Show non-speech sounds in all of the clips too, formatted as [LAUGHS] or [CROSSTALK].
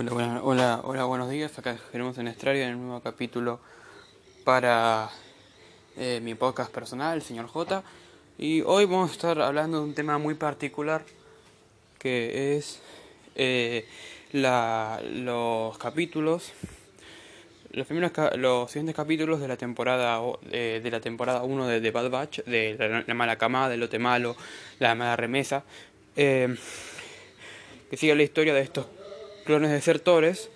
Hola, hola, hola, hola, buenos días. Acá tenemos en Estraria en el nuevo capítulo para eh, mi podcast personal, señor J. Y hoy vamos a estar hablando de un tema muy particular que es eh, la, los capítulos, los primeros, los siguientes capítulos de la temporada eh, de la temporada 1 de The Bad Batch, de la, mala camada, del lote malo, la mala remesa, que sigue la historia de estos clones desertores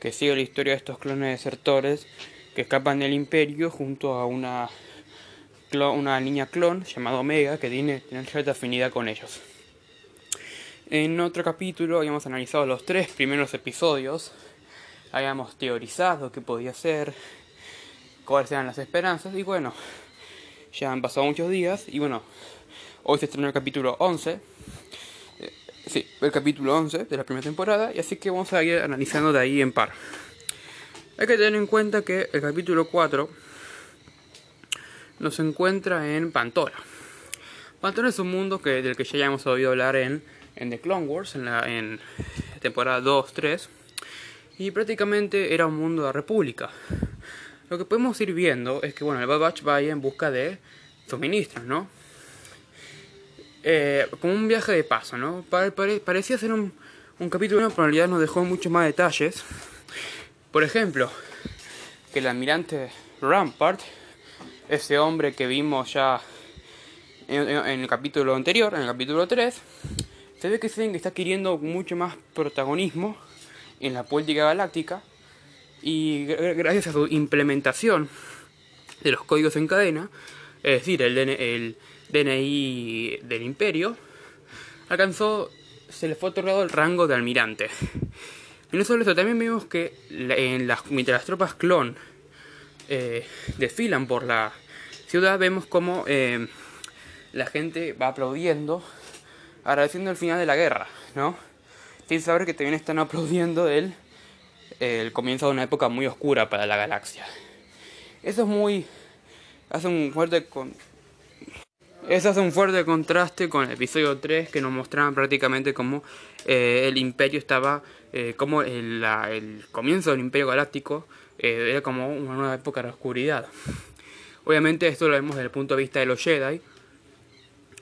que sigue la historia de estos clones desertores que escapan del imperio junto a una, una niña clon llamada Omega que tiene, tiene cierta afinidad con ellos. En otro capítulo habíamos analizado los tres primeros episodios, habíamos teorizado qué podía ser, cuáles eran las esperanzas y bueno, ya han pasado muchos días y bueno, hoy se estrenó el capítulo 11 Sí, el capítulo 11 de la primera temporada, y así que vamos a ir analizando de ahí en par. Hay que tener en cuenta que el capítulo 4 nos encuentra en Pantora. Pantora es un mundo que, del que ya hemos oído hablar en, en The Clone Wars, en la en temporada 2-3, y prácticamente era un mundo de república. Lo que podemos ir viendo es que bueno, el Bad Batch va en busca de suministros, ¿no? Eh, como un viaje de paso, ¿no? parecía ser un, un capítulo, pero en realidad nos dejó muchos más detalles. Por ejemplo, que el almirante Rampart, ese hombre que vimos ya en, el capítulo anterior, en el capítulo 3, se ve que está adquiriendo mucho más protagonismo en la política galáctica y gracias a su implementación de los códigos en cadena, es decir, el, el DNI del imperio, alcanzó, se le fue otorgado el rango de almirante. Y no solo eso, también vimos que en las, mientras las tropas clon eh, desfilan por la ciudad, vemos como eh, la gente va aplaudiendo, agradeciendo el final de la guerra, ¿no? Sin saber que también están aplaudiendo el, el comienzo de una época muy oscura para la galaxia. Eso es muy... hace un fuerte con, eso hace un fuerte contraste con el episodio 3 que nos mostraba prácticamente cómo eh, el imperio estaba, eh, el, comienzo del imperio galáctico eh, era como una nueva época de oscuridad. Obviamente esto lo vemos desde el punto de vista de los Jedi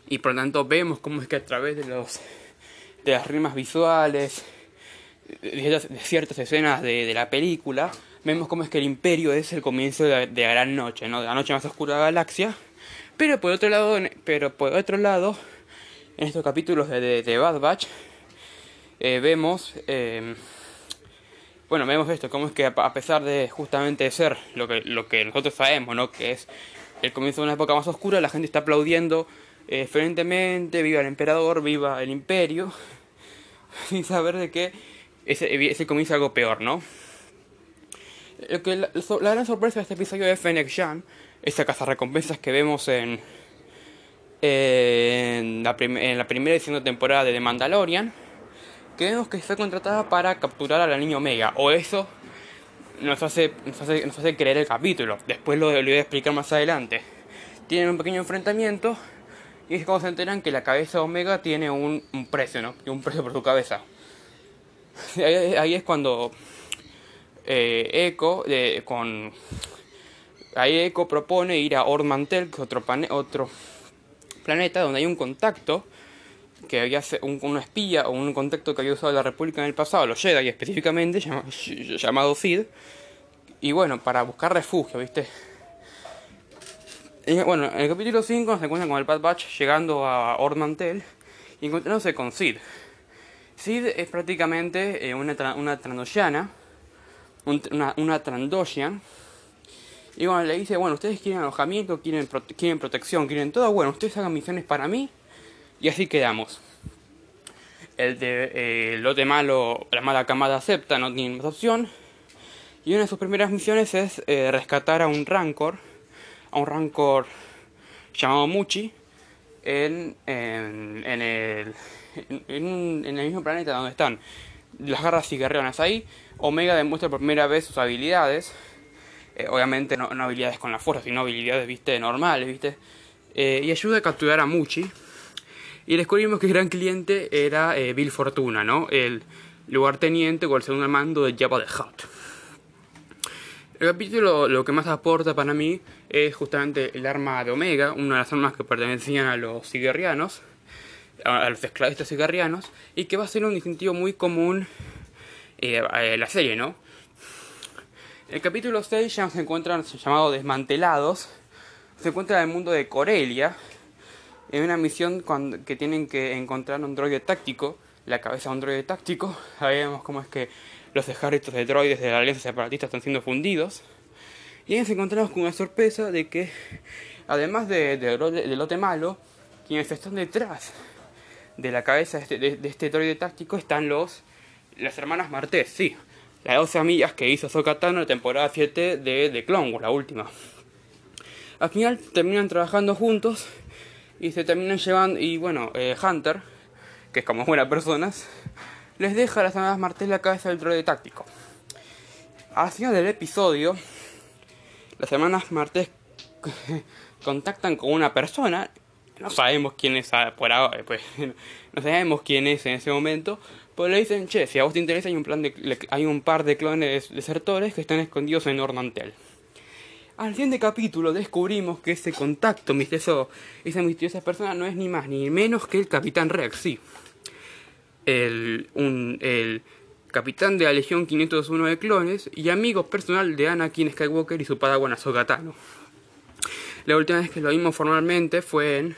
y por lo tanto vemos cómo es que a través de, los, de las rimas visuales, de, ciertas escenas de, la película, vemos cómo es que el imperio es el comienzo de, de la gran noche, ¿no? de la noche más oscura de la galaxia pero por otro lado, pero por otro lado en estos capítulos de, Bad Batch, eh, vemos, em, bueno, vemos esto, como es que a pesar de justamente ser lo que, lo que nosotros sabemos, ¿no? Que es el comienzo de una época más oscura, la gente está aplaudiendo eh, viva el emperador, viva el imperio, [LAUGHS] sin saber de que ese, ese comienza algo peor, ¿no? Lo que la, gran sorpresa de este episodio de Fennec Jan esa recompensas que vemos en, en, la, en la primera y segunda temporada de The Mandalorian, que vemos que fue contratada para capturar a la niña Omega, o eso nos hace, nos hace, nos hace creer el capítulo, después lo, lo voy a explicar más adelante. Tienen un pequeño enfrentamiento y es como se enteran que la cabeza Omega tiene un, un precio, ¿no? Un precio por su cabeza. [LAUGHS] Ahí, es cuando eh, Echo, de, con Ahí Echo propone ir a Ormantel, que es otro, otro planeta donde hay un contacto que había un, espía o un contacto que había usado la República en el pasado, los Jedi específicamente, [LAUGHS] llamado Sid. Y bueno, para buscar refugio, ¿viste? bueno, en el capítulo 5 se encuentran con el Bad Batch llegando a Ormantel y encontrándose con Sid. Sid es prácticamente eh, una, una una, una Trandoshian y bueno, le dice, bueno, ustedes quieren alojamiento, quieren, quieren protección, quieren todo, bueno, ustedes hagan misiones para mí y así quedamos. El de eh, lote malo, la mala camada acepta, no tiene más opción. Y una de sus primeras misiones es eh, rescatar a un Rancor, a un Rancor llamado Muchi, en, en, en el, en, en, el mismo planeta donde están las garras cigarreonas ahí. Omega demuestra por primera vez sus habilidades eh, obviamente no, habilidades con la fuerza, sino habilidades, viste, normales, viste. Eh, y ayuda a capturar a Muchi. Y descubrimos que el gran cliente era eh, Bill Fortuna, ¿no? El lugarteniente o el segundo mando de Jabba the Hutt. El capítulo lo que más aporta para mí es justamente el arma de Omega, una de las armas que pertenecían a los cigarrianos, a los esclavistas cigarrianos, y que va a ser un distintivo muy común eh, en la serie, ¿no? El capítulo 6 ya se encuentran llamados desmantelados, se encuentra en el mundo de Corelia, en una misión que tienen que encontrar un droide táctico, la cabeza de un droide táctico. [LAUGHS] Sabemos cómo es que los ejércitos de droides de la alianza separatista están siendo fundidos. Y nos encontramos con una sorpresa de que, además de, del lote malo, quienes están detrás de la cabeza de este, este droide táctico están los las hermanas Martés, sí. Las 12 amigas que hizo Zocatano en la temporada 7 de The Clone Wars, la última. Al final terminan trabajando juntos y se terminan llevando. Y bueno, eh, Hunter, que es como buenas personas, les deja a las hermanas Martés la cabeza del droide táctico. Al final del episodio, las hermanas Martés [LAUGHS] contactan con una persona. No sabemos quién es ah, por ahora, pues, [LAUGHS] no sabemos quién es en ese momento, pues le dicen, che, si a vos te interesa hay un, plan de, hay un par de clones desertores que están escondidos en Normantel. Al siguiente capítulo descubrimos que ese contacto misterioso, esa misteriosa persona no es ni más ni menos que el Capitán Rex, sí. El, capitán de la Legión 501 de clones y amigo personal de Anakin Skywalker y su padawan Ahsoka La última vez que lo vimos formalmente fue en,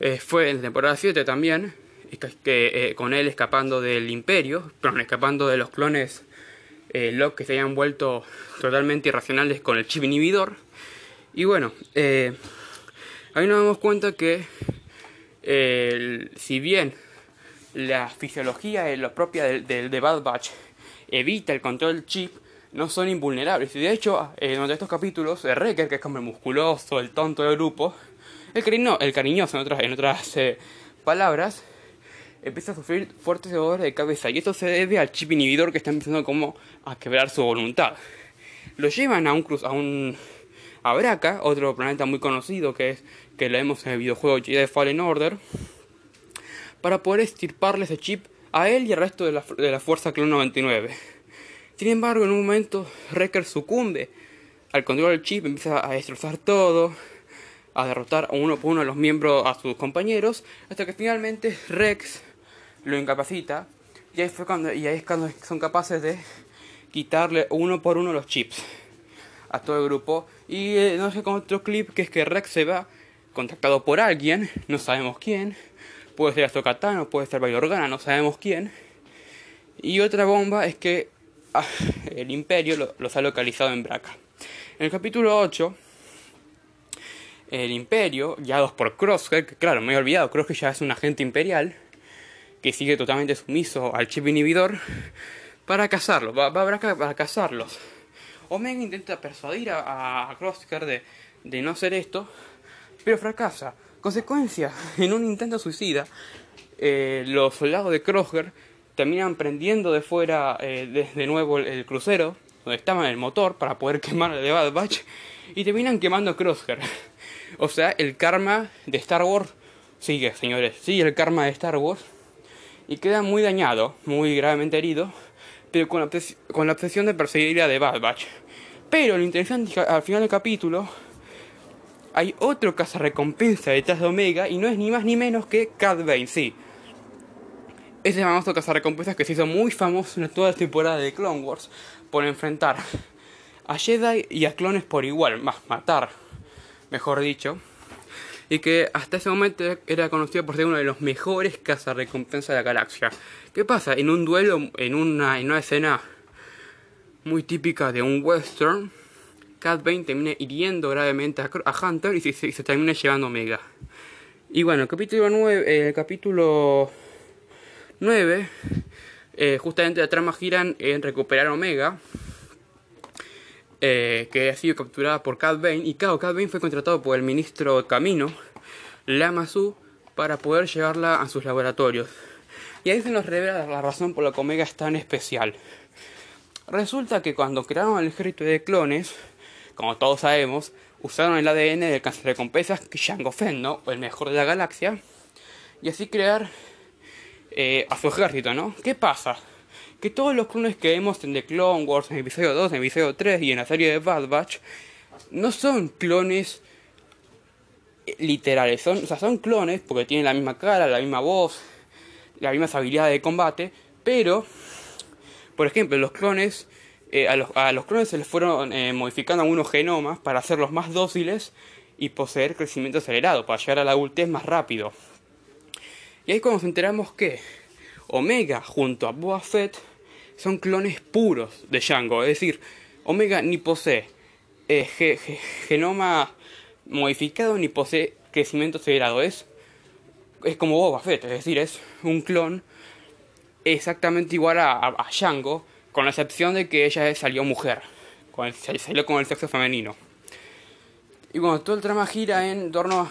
eh, fue en temporada 7 también, eh, con él escapando del imperio, perdón, escapando de los clones eh, que se habían vuelto totalmente irracionales con el chip inhibidor. Y bueno, eh, ahí nos damos cuenta que si bien la fisiología propia del, de Bad Batch evita el control del chip, no son invulnerables. Y de hecho, en de estos capítulos, el Wrecker, que es como el musculoso, el tonto del grupo, el, cariño, el cariñoso en otras, en otras palabras, empieza a sufrir fuertes dolores de cabeza y esto se debe al chip inhibidor que está empezando como a quebrar su voluntad. Lo llevan a un cruz a un a otro planeta muy conocido que es que lo vemos en el videojuego Jedi Fallen Order, para poder estirparle ese chip a él y al resto de la, de la Fuerza Clone 99. Sin embargo, en un momento Wrecker sucumbe al control del chip, empieza a destrozar todo, a derrotar uno por uno a los miembros, a sus compañeros, hasta que finalmente Rex lo incapacita y ahí, fue cuando, y es cuando son capaces de quitarle uno por uno los chips a todo el grupo. Y eh, no sé con otro clip que es que Rex se va contactado por alguien, no sabemos quién. Puede ser Azokatano, puede ser Bayorgana, no sabemos quién. Y otra bomba es que ah, el Imperio los ha localizado en Braca. En el capítulo 8, el Imperio, guiados por Crosshair, que claro, me he olvidado, Crosshair ya es un agente imperial que sigue totalmente sumiso al chip inhibidor, para cazarlos, va, va para cazarlos. Omega intenta persuadir a, a de, de no hacer esto, pero fracasa. Consecuencia, [LAUGHS] en un intento suicida, eh, los soldados de Crosshair terminan prendiendo de fuera eh, de, nuevo el, crucero, donde estaba el motor, para poder [LAUGHS] quemar el de Bad Batch, y terminan quemando Crosshair. [LAUGHS] O sea, el karma de Star Wars sigue, señores, sigue el karma de Star Wars y queda muy dañado, muy gravemente herido, pero con la, con la obsesión de perseguir a The Bad Batch. Pero lo interesante es que al final del capítulo hay otro cazarrecompensa detrás de Omega y no es ni más ni menos que Cad Bane, sí. Ese famoso cazarrecompensas que se hizo muy famoso en toda la temporada de Clone Wars por enfrentar a Jedi y a clones por igual, más matar, mejor dicho y que hasta ese momento era conocido por ser uno de los mejores cazarrecompensas de la galaxia. ¿Qué pasa? En un duelo, en una, en una escena muy típica de un western, Cat Bane termina hiriendo gravemente a, Hunter y se, termina llevando Omega. Y bueno, el capítulo 9, el capítulo 9 eh, justamente la trama giran en recuperar Omega. Eh, que ha sido capturada por Cad Bane. Y claro, Cad Bane fue contratado por el ministro Camino, Lama Su, para poder llevarla a sus laboratorios. Y ahí se nos revela la razón por la que Omega es tan especial. Resulta que cuando crearon el ejército de clones, como todos sabemos, usaron el ADN del recompensas Jango Fett, ¿no? el mejor de la galaxia, y así crear eh, a su ejército, ¿no? ¿Qué pasa? Que todos los clones que vemos en The Clone Wars, en episodio 2, en episodio 3 y en la serie de Bad Batch, no son clones literales, son, o sea, son clones porque tienen la misma cara, la misma voz, las mismas habilidades de combate, pero, por ejemplo, los clones, eh, a, los, a, los, clones se les fueron eh, modificando algunos genomas para hacerlos más dóciles y poseer crecimiento acelerado, para llegar a la adultez más rápido. Y ahí cuando nos enteramos que Omega junto a Boba Fett son clones puros de Django, es decir, Omega ni posee eh, genoma modificado ni posee crecimiento acelerado. Es, es como Boba Fett, es decir, es un clon exactamente igual a, a, Django, con la excepción de que ella salió mujer, con el, salió con el sexo femenino. Y bueno, todo el trama gira en torno a.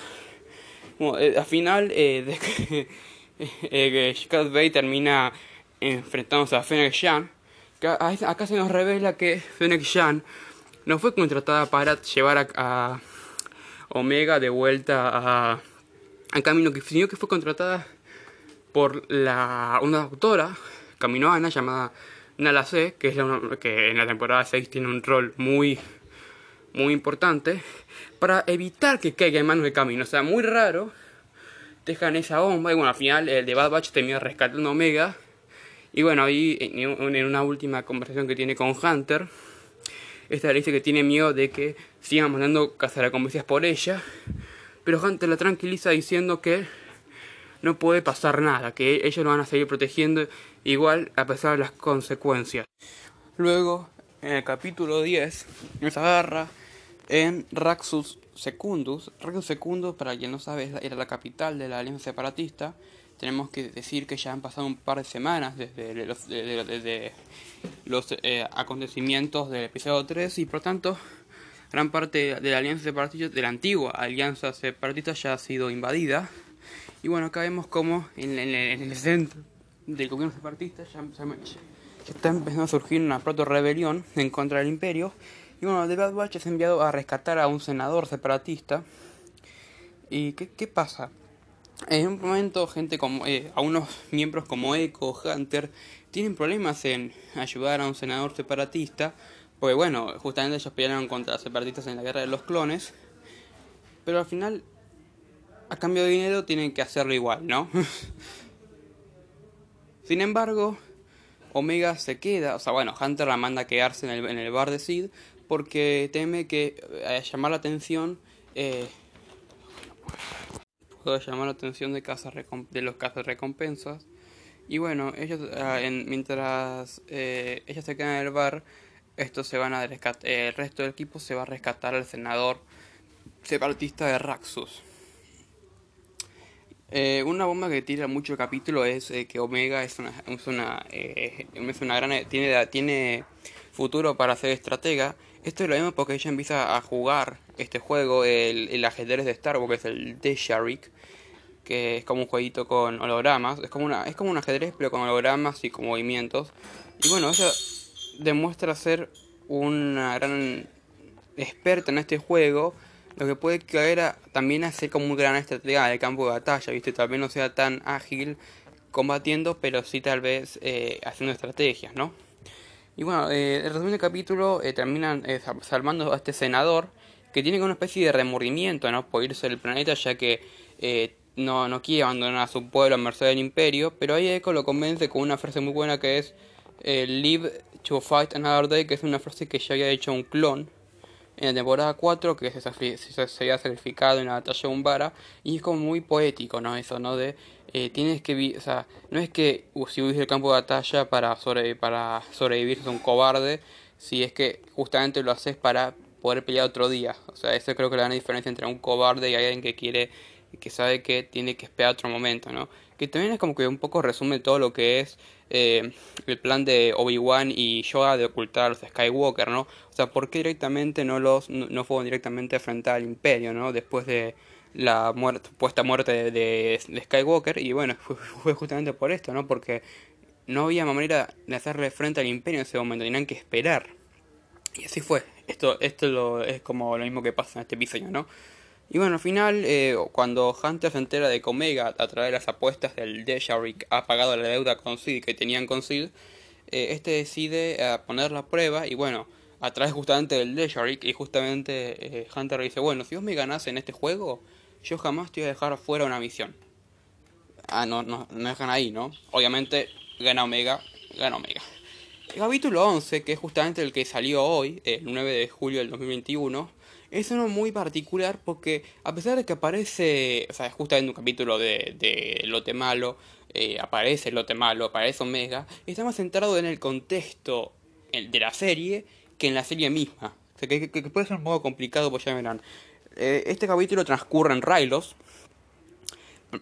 Eh, al final eh, de que, [LAUGHS] eh, que Bay termina enfrentándose a Fennec Shan, acá se nos revela que Fennec Shan no fue contratada para llevar a, Omega de vuelta a, a camino, sino que fue contratada por la, una doctora caminoana llamada Nala C, que, es la, en la temporada 6 tiene un rol muy, muy importante, para evitar que caiga en manos de camino. O sea, muy raro, dejan esa bomba y bueno, al final el de Bad Batch termina rescatando Omega. Y bueno, ahí en una última conversación que tiene con Hunter, esta le dice que tiene miedo de que sigan mandando cazaracompensas por ella. Pero Hunter la tranquiliza diciendo que no puede pasar nada, que ellos lo van a seguir protegiendo igual a pesar de las consecuencias. Luego, en el capítulo 10, nos agarra en Raxus Secundus. Raxus Secundus, para quien no sabe, era la capital de la alianza separatista tenemos que decir que ya han pasado un par de semanas desde los, los eh, acontecimientos del episodio 3 y por tanto gran parte de la alianza separatista, de la antigua alianza separatista ya ha sido invadida. Y bueno, acá vemos como en, el centro del gobierno separatista ya, está empezando a surgir una proto-rebelión en contra del imperio. Bueno, The Bad Batch es enviado a rescatar a un senador separatista. ¿Y qué, pasa? En un momento, gente como eh, a unos miembros como Echo, Hunter, tienen problemas en ayudar a un senador separatista, porque bueno, justamente ellos pelearon contra separatistas en la guerra de los clones, pero al final, a cambio de dinero, tienen que hacerlo igual, ¿no? [LAUGHS] Sin embargo, Omega se queda, o sea, bueno, Hunter la manda a quedarse en el, en el bar de Sid porque teme que eh, llamar la atención eh, puede llamar la atención de, de los recompensas Y bueno, ellos ah, mientras eh, ellos se quedan en el bar, estos se van a rescatar, el resto del equipo se va a rescatar al senador separatista de Raxus. Eh, una bomba que tira mucho el capítulo es eh, que Omega es una, es una, es una gran tiene, tiene futuro para ser estratega. Esto lo vemos porque ella empieza a jugar este juego, el, ajedrez de Star Wars, que es el de Sharik, que es como un jueguito con hologramas. Es como, una, es como un ajedrez, pero con hologramas y con movimientos. Y bueno, ella demuestra ser una gran experta en este juego. Lo que puede caer a, también a ser como un gran estratega de campo de batalla, ¿viste? Tal vez no sea tan ágil combatiendo, pero sí tal vez eh, haciendo estrategias, ¿no? Y bueno, eh, el resumen capítulo eh, terminan eh, salvando a este senador que tiene una especie de remordimiento, ¿no? Por irse del planeta, ya que eh, no, no quiere abandonar a su pueblo a merced del imperio, pero ahí Echo lo convence con una frase muy buena que es eh, Live to fight another day, que es una frase que ya había hecho un clon en la temporada 4, que se, se, había sacrificado en la batalla de Umbara, y es como muy poético, ¿no? Eso, ¿no? De, eh, tienes que, no es que uh, si hubiese el campo de batalla para, sobre, para sobrevivir sos un cobarde, si es que justamente lo haces para poder pelear otro día. O sea, eso creo que la gran diferencia entre un cobarde y alguien que quiere que sabe que tiene que esperar otro momento, ¿no? Que también es como que un poco resume todo lo que es eh, el plan de Obi-Wan y Yoda de ocultar a los Skywalker, ¿no? O sea, ¿por qué directamente no los no, fueron directamente a al Imperio, ¿no? Después de la muerte, supuesta muerte de, Skywalker y bueno, fue, justamente por esto, ¿no? Porque no había manera de hacerle frente al Imperio en ese momento, tenían que esperar. Y así fue. Esto, esto lo, es como lo mismo que pasa en este episodio, ¿no? Y bueno, al final, eh, cuando Hunter se entera de que Omega, a través de las apuestas del Desharic, ha pagado la deuda con Sid que tenían con Sid, eh, este decide eh, poner la prueba y bueno, a través justamente del Desharic, y justamente Hunter dice, bueno, si vos me ganás en este juego, yo jamás te voy a dejar fuera una misión. Ah, no, no, no dejan ahí, ¿no? Obviamente gana Omega, gana Omega. El capítulo 11, que es justamente el que salió hoy, el 9 de julio del 2021, es uno muy particular porque a pesar de que aparece, o sea, justamente un capítulo de, de Lote Malo, eh, aparece Lote Malo, aparece Omega, está más centrado en el contexto de la serie que en la serie misma. O sea, que, puede ser un poco complicado, pues ya verán. Eh, este capítulo transcurre en Rylos,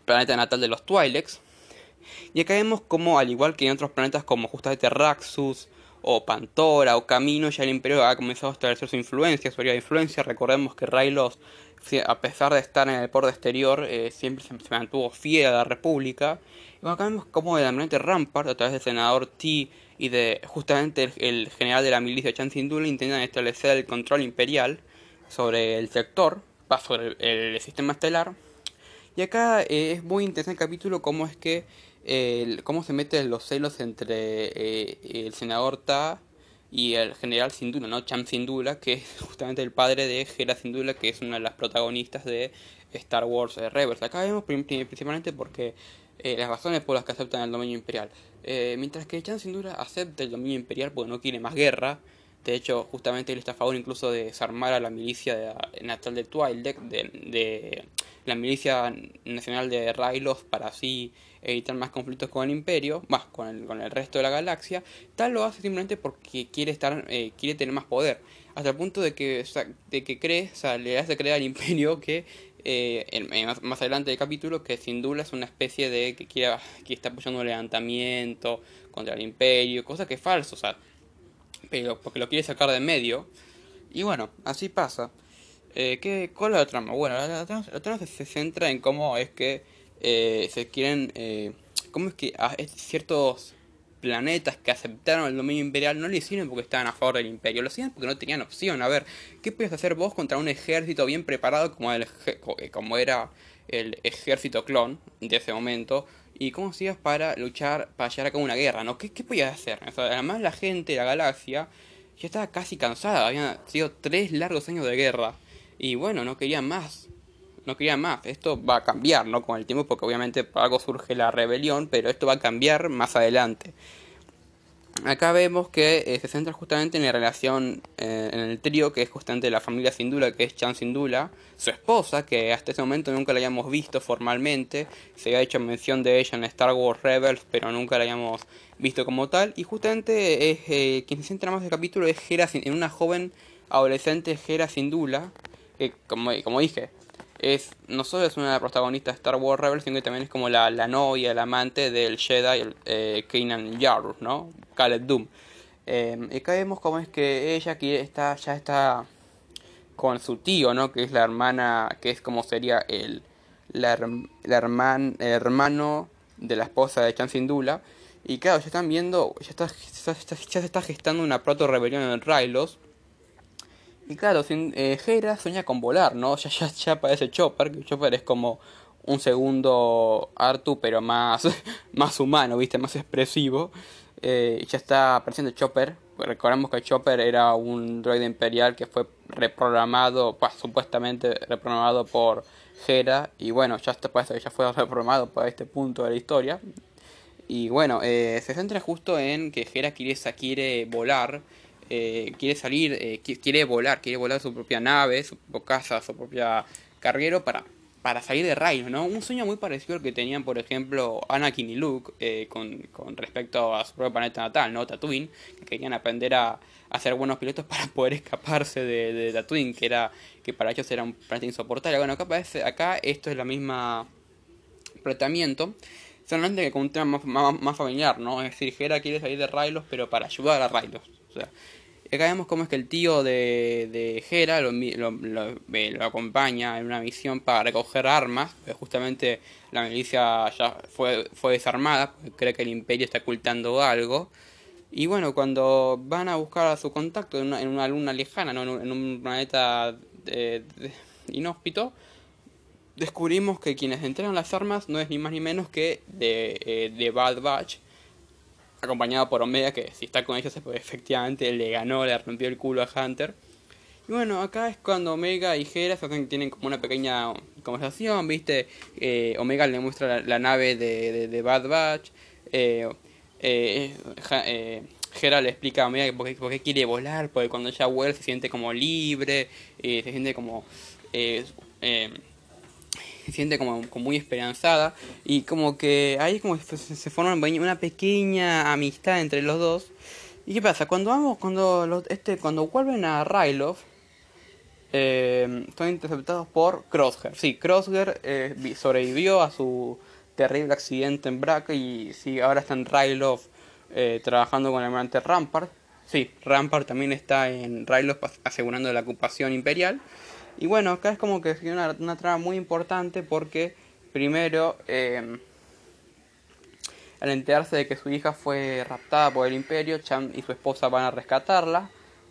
planeta natal de los Twi'leks. Y acá vemos como, al igual que en otros planetas como justamente Raxus, o Pantora o Camino, ya el Imperio ha comenzado a establecer su influencia, su área de influencia. Recordemos que Raylos, a pesar de estar en el borde exterior, eh, siempre se, mantuvo fiel a la República. Y acá vemos como el almirante Rampart, a través del senador T y de justamente el, general de la milicia Chan Sindula, intentan establecer el control imperial sobre el sector, sobre el, sistema estelar. Y acá eh, es muy interesante el capítulo cómo es que cómo se meten los celos entre eh, el senador Ta y el general Sindula, ¿no? Cham Sindula, que es [LAUGHS] justamente el padre de Hera Sindula, que es una de las protagonistas de Star Wars eh, Rebels. Acá vemos principalmente porque eh, las razones por las que aceptan el dominio imperial. mientras que Cham Sindula acepta el dominio imperial porque no quiere más guerra, de hecho, justamente él está a favor incluso de desarmar a la milicia natal de Twilight, de, de, la milicia nacional de Rylos, para así evitar más conflictos con el imperio, más con el, con el resto de la galaxia. Tal lo hace simplemente porque quiere estar, eh, quiere tener más poder. Hasta el punto de que, de que cree, o sea, le hace creer al imperio que eh, más, adelante del capítulo que sin duda es una especie de que quiere, que está apoyando un levantamiento contra el imperio, cosa que es falso, o sea, pero porque lo quiere sacar de medio. Y bueno, así pasa. Eh, ¿qué, ¿Cuál es la trama? Bueno, la, trama, se, centra en cómo es que eh, se quieren... Eh, cómo es que a ciertos planetas que aceptaron el dominio imperial no lo hicieron porque estaban a favor del imperio, lo hacían porque no tenían opción. A ver, ¿qué puedes hacer vos contra un ejército bien preparado como, el, como era el ejército clon de ese momento? ¿Y cómo hacías para luchar, para llegar a cabo una guerra? ¿no? ¿Qué, qué podías hacer? además la gente la galaxia ya estaba casi cansada, habían sido tres largos años de guerra. Y bueno, no querían más. No querían más. Esto va a cambiar, ¿no? Con el tiempo, porque obviamente algo surge la rebelión, pero esto va a cambiar más adelante. Acá vemos que eh, se centra justamente en la relación eh, en el trío, que es justamente la familia Sindula, que es Chan Sindula, su esposa, que hasta ese momento nunca la habíamos visto formalmente, se había hecho mención de ella en Star Wars Rebels, pero nunca la habíamos visto como tal, y justamente es eh, quien se centra más el capítulo es Hera, en una joven adolescente Hera Sindula, que como dije, es no solo es una de las protagonistas de Star Wars Rebels, sino que también es como la, la novia, el amante del Jedi, el, eh, Kanan Jarrus, ¿no? Khaled Doom. Eh, y acá vemos cómo es que ella aquí está, ya está con su tío, ¿no? Que es la hermana, que es como sería el, la, la herman, hermano de la esposa de Chan Sindula. Y claro, ya están viendo, ya, está, ya, ya se está gestando una proto-rebelión en Rylos y claro, sin, eh, Hera sueña con volar, ¿no? Ya, ya, ya parece Chopper, que Chopper es como un segundo Artu, pero más, [LAUGHS] más humano, ¿viste? Más expresivo. Eh, ya está apareciendo Chopper. Recordemos que Chopper era un droide imperial que fue reprogramado, pues, supuestamente reprogramado por Hera. Y bueno, ya, está, pues, ya fue [LAUGHS] reprogramado por este punto de la historia. Y bueno, eh, se centra justo en que Hera quiere, quiere volar eh, quiere salir, eh, quiere volar, quiere volar su propia nave, su propia casa, su propia carguero para, para salir de Rhino, ¿no? Un sueño muy parecido al que tenían, por ejemplo, Anakin y Luke eh, con, con, respecto a su propio planeta natal, ¿no? Tatooine, que querían aprender a, a ser buenos pilotos [LAUGHS] para poder escaparse de, de, Tatooine, que era que para ellos era un planeta insoportable. Bueno, acá, parece, acá esto es la misma tratamiento solamente que con un tema más, más, familiar, ¿no? Es decir, Hera quiere salir de Rylos, pero para ayudar a Rylos. O acá vemos cómo es que el tío de, de Hera lo, acompaña en una misión para recoger armas, justamente la milicia ya fue, fue desarmada, cree que el imperio está ocultando algo. Y bueno, cuando van a buscar a su contacto en una, luna lejana, ¿no? en, un, planeta inhóspito, descubrimos que quienes entregan las armas no es ni más ni menos que de, eh, de Bad Batch, acompañado por Omega, que si está con ellos efectivamente le ganó, le rompió el culo a Hunter. Y bueno, acá es cuando Omega y Hera tienen como una pequeña conversación, ¿viste? Eh, Omega le muestra la, nave de, de, Bad Batch. Eh, eh, eh, Hera le explica a Omega por qué, quiere volar, porque cuando ella vuela se siente como libre, se siente como... se siente como, muy esperanzada y como que ahí como se, forma una pequeña amistad entre los dos. ¿Y qué pasa? Cuando vamos, cuando los, este, cuando vuelven a Ryloth, eh, son interceptados por Crosshair. Sí, Crosshair eh, sobrevivió a su terrible accidente en Braca y sí, ahora está en eh, trabajando con el almirante Rampart. Sí, Rampart también está en Ryloth asegurando la ocupación imperial. Y bueno, acá es como que una, una trama muy importante porque primero, eh, al enterarse de que su hija fue raptada por el imperio, Chan y su esposa van a rescatarla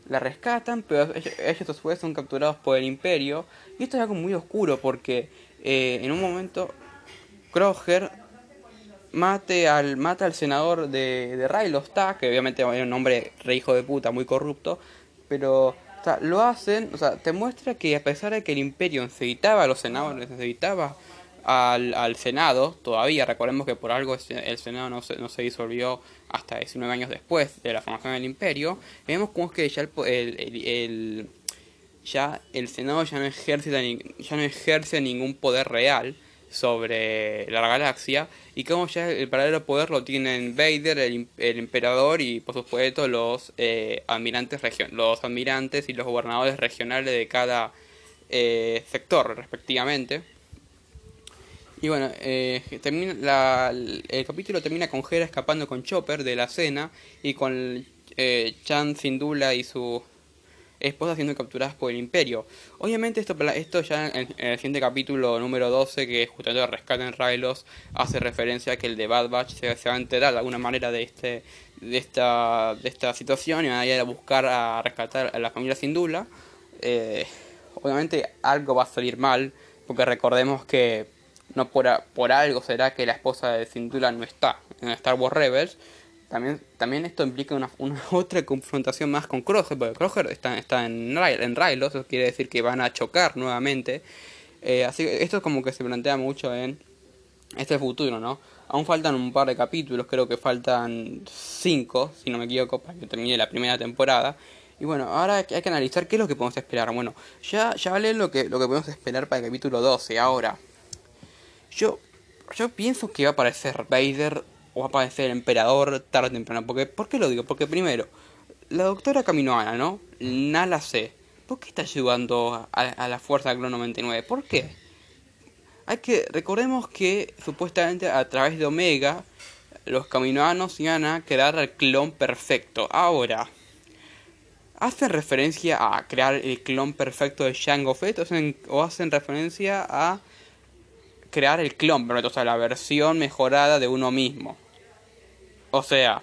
la rescatan, pero ellos, a su son capturados por el imperio. Y esto es algo muy oscuro porque eh, en un momento Kroger mate al, mata al senador de, de Raylosta, que obviamente era un hombre re hijo de puta, muy corrupto, pero lo hacen, o sea, te muestra que a pesar de que el imperio necesitaba a los senadores, necesitaba al, al Senado, todavía recordemos que por algo el Senado no se, no se disolvió hasta 19 años después de la formación del imperio, vemos cómo es que ya el, el, ya el Senado ya no, ejerce, ya no ejerce ningún poder real sobre la galaxia y como ya el verdadero poder lo tienen Vader, el, el emperador y por supuesto los eh, almirantes los almirantes y los gobernadores regionales de cada eh, sector respectivamente. Y bueno, eh, termina la, el capítulo termina con Hera escapando con Chopper de la cena y con eh, Chan Sindula y su esposa siendo capturadas por el Imperio. Obviamente esto, esto ya en, el siguiente capítulo número 12, que justamente rescate en Rylos, hace referencia a que el de Bad Batch se, va a enterar de alguna manera de este de esta, de esta situación y va a ir a buscar a rescatar a la familia Sindula. Eh, obviamente algo va a salir mal, porque recordemos que no por, por algo será que la esposa de Cintula no está en Star Wars Rebels. También, también esto implica una, [LAUGHS] otra confrontación más con Kroger, porque Kroger está, está en, en Rylos, eso quiere decir que van a chocar nuevamente. Eh, así que esto es como que se plantea mucho en este futuro, ¿no? Aún faltan un par de capítulos, creo que faltan cinco, si no me equivoco, para que termine la primera temporada. Y bueno, ahora hay que analizar qué es lo que podemos esperar. Bueno, ya, ya vale lo que, lo que podemos esperar para el capítulo 12. Ahora, yo, yo pienso que va a aparecer Vader o va a aparecer el emperador tarde o temprano. Porque, ¿Por qué lo digo? Porque primero, la doctora Caminoana, ¿no? Nala C. ¿Por qué está ayudando a, la Fuerza Clon 99? ¿Por qué? Hay que, recordemos que supuestamente a través de Omega, los caminoanos iban a crear el clon perfecto. Ahora, ¿hacen referencia a crear el clon perfecto de Jango Fett o hacen referencia a crear el clon, o sea, la versión mejorada de uno mismo. O sea,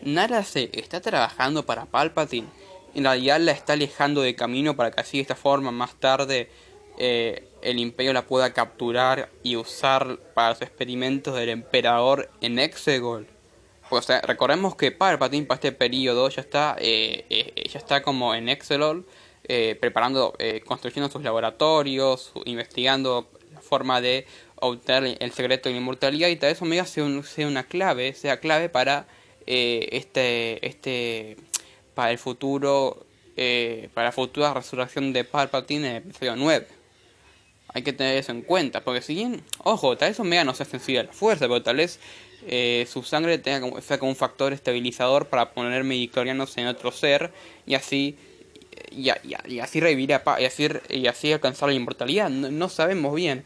Nara se está trabajando para Palpatine. En realidad la está alejando de camino para que así de esta forma más tarde eh, el imperio la pueda capturar y usar para los experimentos del emperador en Exegol. Pues recordemos que Palpatine para este periodo ya está, eh, eh, ya está como en Exegol, preparando, construyendo sus laboratorios, investigando forma de obtener el secreto de la inmortalidad y tal vez Omega sea, sea una clave, sea clave para eh, este, este, para el futuro, eh, para la futura resurrección de Palpatine en el episodio 9. Hay que tener eso en cuenta, porque si ojo, tal vez Omega no sea sensible a la fuerza, pero tal vez eh, su sangre tenga como, sea como un factor estabilizador para poner mediclorianos en otro ser y así y, y, así revivir a, y así, y así alcanzar la inmortalidad. No, sabemos bien.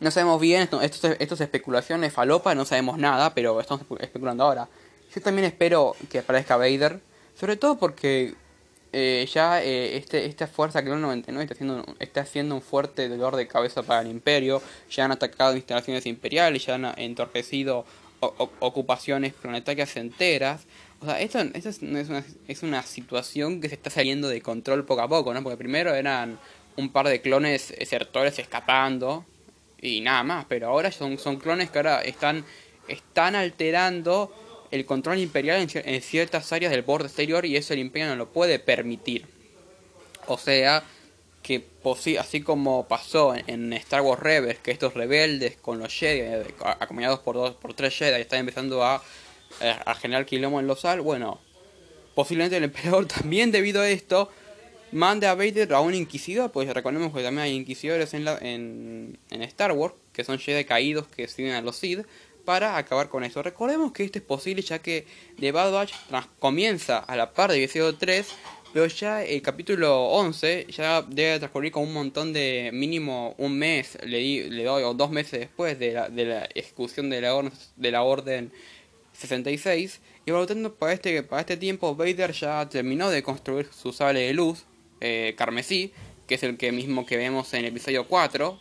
No sabemos bien, esto, esto, es especulaciones falopa, no sabemos nada, pero estamos especulando ahora. Yo también espero que aparezca Vader, sobre todo porque eh, ya eh, este, esta fuerza que 99 está haciendo, está haciendo un fuerte dolor de cabeza para el imperio, ya han atacado instalaciones imperiales, ya han entorpecido ocupaciones planetarias enteras, o sea, esto, esto es, una, es una situación que se está saliendo de control poco a poco, ¿no? Porque primero eran un par de clones desertores escapando y nada más, pero ahora son, son clones que ahora están, están alterando el control imperial en, ciertas áreas del borde exterior y eso el imperio no lo puede permitir. O sea, que así como pasó en Star Wars Rebels, que estos rebeldes con los Jedi, acompañados por, dos, por tres Jedi, están empezando a, a generar quilombo en los sal, bueno, posiblemente el emperador [LAUGHS] también debido a esto mande a Vader a un inquisidor, pues recordemos que también hay inquisidores en, la, en, Star Wars, que son Jedi caídos que siguen a los Sith, para acabar con eso. Recordemos que esto es posible ya que The Bad Batch comienza a la par de episodio 3, pero ya el capítulo 11 ya debe transcurrir con un montón de mínimo un mes, le, le doy, o dos meses después de la, de la ejecución de la, orden, de la orden 66. Y por lo tanto, para este, para este tiempo, Vader ya terminó de construir su sable de luz, eh, carmesí, que es el que mismo que vemos en el episodio 4.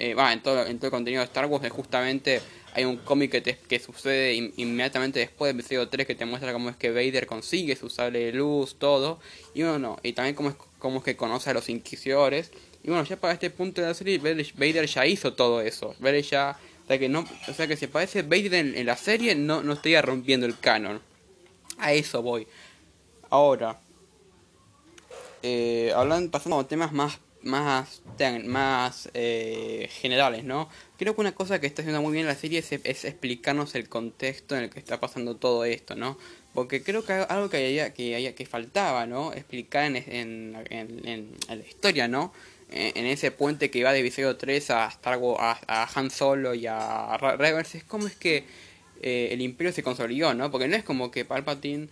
Eh, en, todo, en todo el contenido de Star Wars, es justamente hay un cómic que, que sucede inmediatamente después del episodio 3 que te muestra cómo es que Vader consigue su sable de luz, todo. Y bueno, y también cómo es, cómo es que conoce a los inquisidores. Y bueno, ya para este punto de la serie, Vader ya hizo todo eso. Vader ya. O sea que, no, o sea que si aparece Vader en, la serie, no, no estaría rompiendo el canon. A eso voy. Ahora, eh, hablando, pasando a temas más más, más eh, generales, ¿no? Creo que una cosa que está haciendo muy bien la serie es, explicarnos el contexto en el que está pasando todo esto, ¿no? Porque creo que algo que haya, que, haya, que faltaba, ¿no? Explicar en, en, en, la historia, ¿no? En, ese puente que va de episodio 3 a Star a, Han Solo y a Reverse, es como es que eh, el imperio se consolidó, ¿no? Porque no es como que Palpatine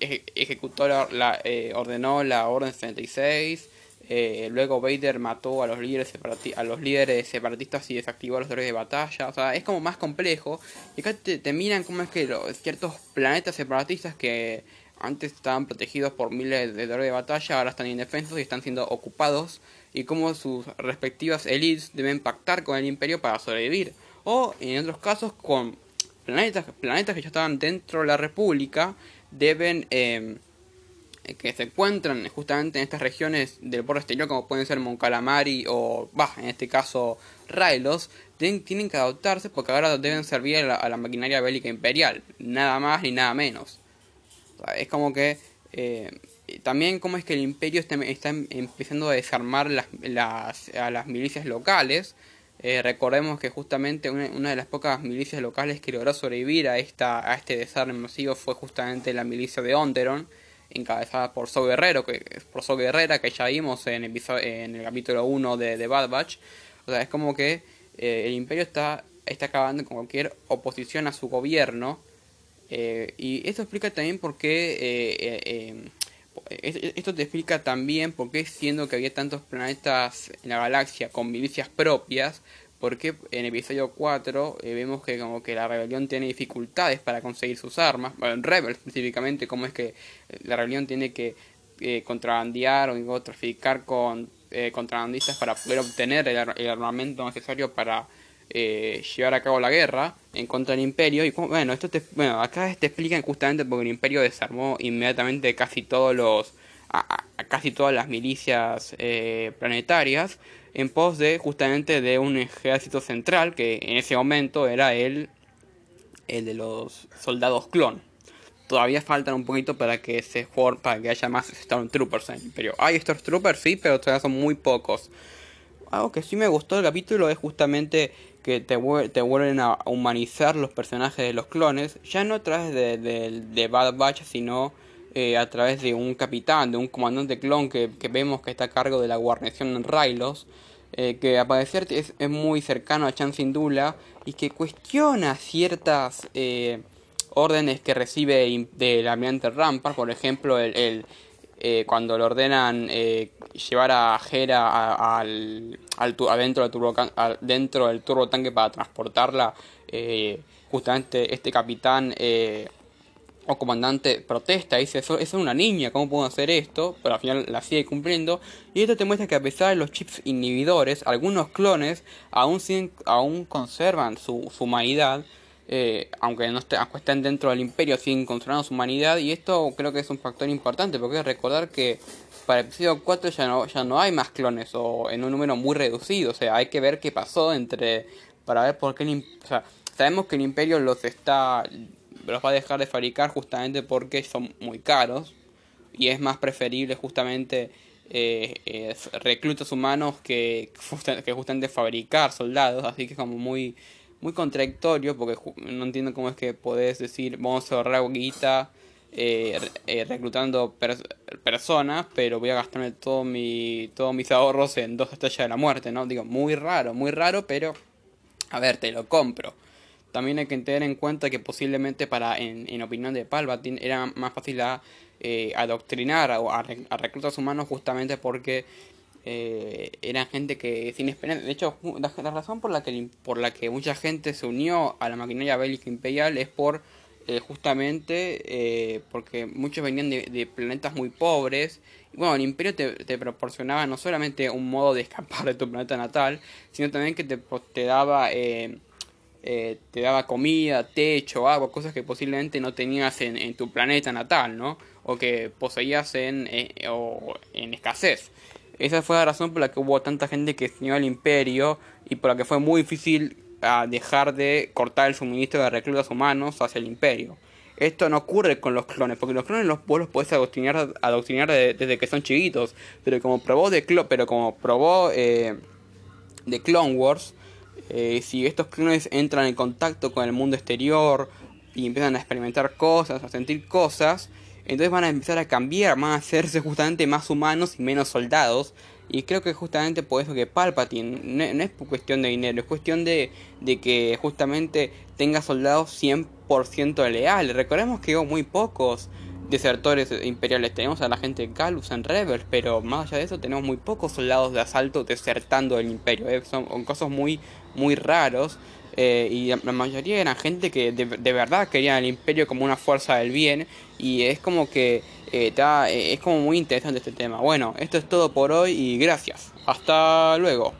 ejecutó la, eh, ordenó la Orden 76 eh, luego Vader mató a los líderes a los líderes separatistas y desactivó los droides de batalla. O sea, es como más complejo. Y acá te, miran cómo es que los, ciertos planetas separatistas que antes estaban protegidos por miles de droides de batalla ahora están indefensos y están siendo ocupados. Y cómo sus respectivas elites deben pactar con el imperio para sobrevivir. O en otros casos con planetas, planetas que ya estaban dentro de la república deben... Eh, que se encuentran justamente en estas regiones del borde exterior, como pueden ser Moncalamari o, bah, en este caso, Railos, tienen, que adaptarse porque ahora deben servir a la, maquinaria bélica imperial, nada más ni nada menos. es como que eh, también como es que el imperio está, está empezando a desarmar las, las, a las milicias locales. Eh, recordemos que justamente una, de las pocas milicias locales que logró sobrevivir a, esta, a este desarme masivo fue justamente la milicia de Onderon encabezada por So Guerrero, que por So Guerrera, que ya vimos en el, en el capítulo 1 de, de, Bad Batch. O sea, es como que eh, el imperio está, está acabando con cualquier oposición a su gobierno. Eh, y esto explica también por qué... Eh, esto te explica también por qué siendo que había tantos planetas en la galaxia con milicias propias, porque en episodio 4 eh, vemos que como que la rebelión tiene dificultades para conseguir sus armas, bueno, en Rebel específicamente, cómo es que eh, la rebelión tiene que eh, contrabandear o traficar con contrabandistas para poder obtener el, armamento necesario para llevar a cabo la guerra en contra del imperio. Y bueno, esto te, bueno, acá te explican justamente porque el imperio desarmó inmediatamente casi todos los casi todas las milicias planetarias en pos de justamente de un ejército central que en ese momento era el, el de los soldados clon. Todavía faltan un poquito para que se para que haya más Stormtroopers en el Imperio. Hay Stormtroopers, sí, pero todavía son muy pocos. Algo que sí me gustó del capítulo es justamente que te, te vuelven a humanizar los personajes de los clones, ya no a través de, Bad Batch, sino eh, a través de un capitán, de un comandante clon que, vemos que está a cargo de la guarnición en Railos, eh, que a parecer es, es, muy cercano a Chan Sindula y que cuestiona ciertas eh, órdenes que recibe del almirante Rampart, por ejemplo, el, eh, cuando le ordenan llevar a Hera al, al, adentro, del turbo, dentro del turbo tanque para transportarla, justamente este capitán o comandante protesta, dice, eso, es una niña, ¿cómo puedo hacer esto? Pero al final la sigue cumpliendo. Y esto te muestra que a pesar de los chips inhibidores, algunos clones aún, aún conservan su, humanidad. Eh, aunque no estén dentro del imperio, siguen controlando su humanidad. Y esto creo que es un factor importante, porque recordar que para el episodio 4 ya no, ya no hay más clones, o en un número muy reducido. O sea, hay que ver qué pasó entre. para ver por qué. o sea, sabemos que el imperio los está. los va a dejar de fabricar justamente porque son muy caros. Y es más preferible justamente. Eh, reclutas humanos que, que justamente fabricar soldados, así que como muy muy contradictorio porque no entiendo cómo es que podés decir vamos a ahorrar guita eh, eh, reclutando personas, pero voy a gastarme todo mi, todos mis ahorros en dos estrellas de la muerte, ¿no? Digo, muy raro, muy raro, pero a ver, te lo compro. También hay que tener en cuenta que posiblemente para, en, en opinión de Palpatine, era más fácil a, eh, adoctrinar a, a reclutas humanos justamente porque eh, eran gente que sin experiencia. De hecho, la, razón por la, que, por la que mucha gente se unió a la maquinaria bélica imperial es por eh, justamente eh, porque muchos venían de, planetas muy pobres. Bueno, el imperio te, proporcionaba no solamente un modo de escapar de tu planeta natal, sino también que te, te daba... te daba comida, techo, agua, cosas que posiblemente no tenías en, tu planeta natal, ¿no? O que poseías en, en escasez. Esa fue la razón por la que hubo tanta gente que se al imperio y por la que fue muy difícil ah, dejar de cortar el suministro de reclutas humanos hacia el imperio. Esto no ocurre con los clones, porque los clones los, vos los podés adoctrinar, adoctrinar desde que son chiquitos, pero como probó de pero como probó eh, de Clone Wars, eh, si estos clones entran en contacto con el mundo exterior y empiezan a experimentar cosas, a sentir cosas, entonces van a empezar a cambiar, van a hacerse justamente más humanos y menos soldados. Y creo que justamente por eso que Palpatine no, es cuestión de dinero, es cuestión de, de que justamente tenga soldados 100% leales. Recordemos que hubo muy pocos desertores imperiales. Tenemos a la gente de Galus en Rebels, pero más allá de eso tenemos muy pocos soldados de asalto desertando del imperio. ¿eh? Son, son cosas muy, muy raros. Eh, y la mayoría eran gente que de, verdad querían el imperio como una fuerza del bien y es como que eh, eh, es como muy interesante este tema. Bueno, esto es todo por hoy y gracias. Hasta luego.